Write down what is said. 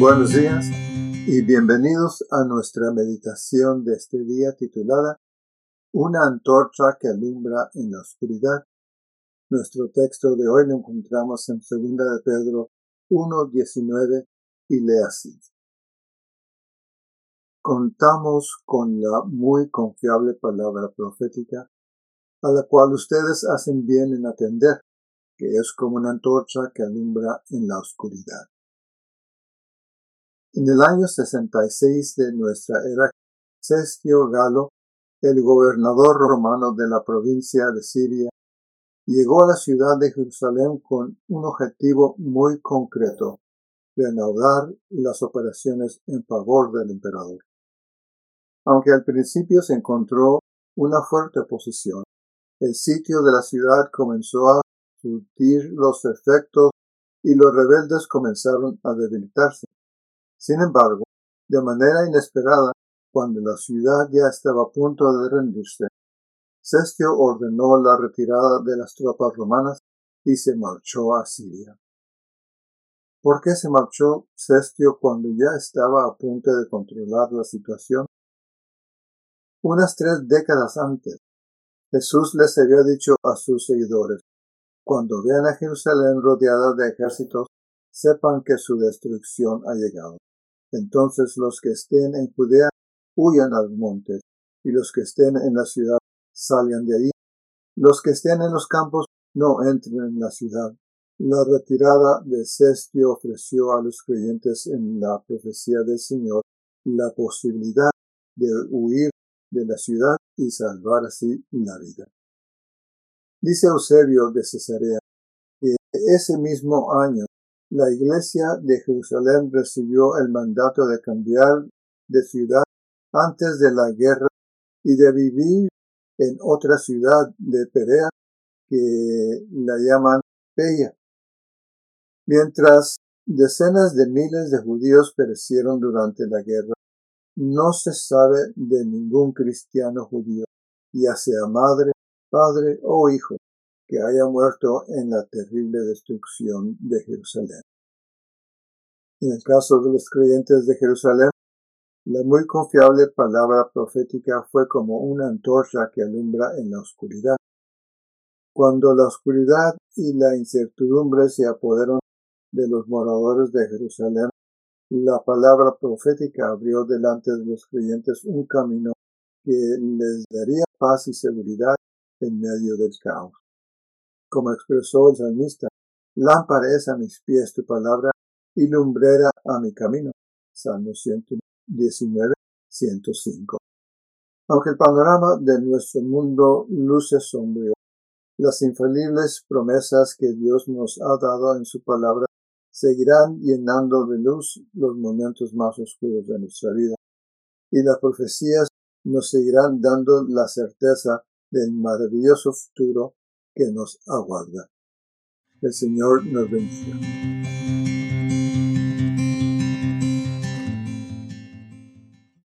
Buenos días y bienvenidos a nuestra meditación de este día titulada Una antorcha que alumbra en la oscuridad. Nuestro texto de hoy lo encontramos en 2 de Pedro 1.19 y lee así. Contamos con la muy confiable palabra profética a la cual ustedes hacen bien en atender, que es como una antorcha que alumbra en la oscuridad. En el año 66 de nuestra era, Cestio Galo, el gobernador romano de la provincia de Siria, llegó a la ciudad de Jerusalén con un objetivo muy concreto, reanudar las operaciones en favor del emperador. Aunque al principio se encontró una fuerte oposición, el sitio de la ciudad comenzó a surtir los efectos y los rebeldes comenzaron a debilitarse. Sin embargo, de manera inesperada, cuando la ciudad ya estaba a punto de rendirse, Cestio ordenó la retirada de las tropas romanas y se marchó a Siria. ¿Por qué se marchó Cestio cuando ya estaba a punto de controlar la situación? Unas tres décadas antes, Jesús les había dicho a sus seguidores, cuando vean a Jerusalén rodeada de ejércitos, sepan que su destrucción ha llegado. Entonces los que estén en Judea huyan al monte, y los que estén en la ciudad salgan de allí. Los que estén en los campos no entren en la ciudad. La retirada de Cestio ofreció a los creyentes en la profecía del Señor la posibilidad de huir de la ciudad y salvar así la vida. Dice Eusebio de Cesarea que ese mismo año la iglesia de Jerusalén recibió el mandato de cambiar de ciudad antes de la guerra y de vivir en otra ciudad de Perea que la llaman Peya. Mientras decenas de miles de judíos perecieron durante la guerra, no se sabe de ningún cristiano judío, ya sea madre, padre o hijo, que haya muerto en la terrible destrucción de Jerusalén. En el caso de los creyentes de Jerusalén, la muy confiable palabra profética fue como una antorcha que alumbra en la oscuridad. Cuando la oscuridad y la incertidumbre se apoderan de los moradores de Jerusalén, la palabra profética abrió delante de los creyentes un camino que les daría paz y seguridad en medio del caos como expresó el salmista, lámpara es a mis pies tu palabra y lumbrera a mi camino. Salmo 119, 105. Aunque el panorama de nuestro mundo luce sombrío, las infalibles promesas que Dios nos ha dado en su palabra seguirán llenando de luz los momentos más oscuros de nuestra vida, y las profecías nos seguirán dando la certeza del maravilloso futuro que nos aguarda. El Señor nos bendiga.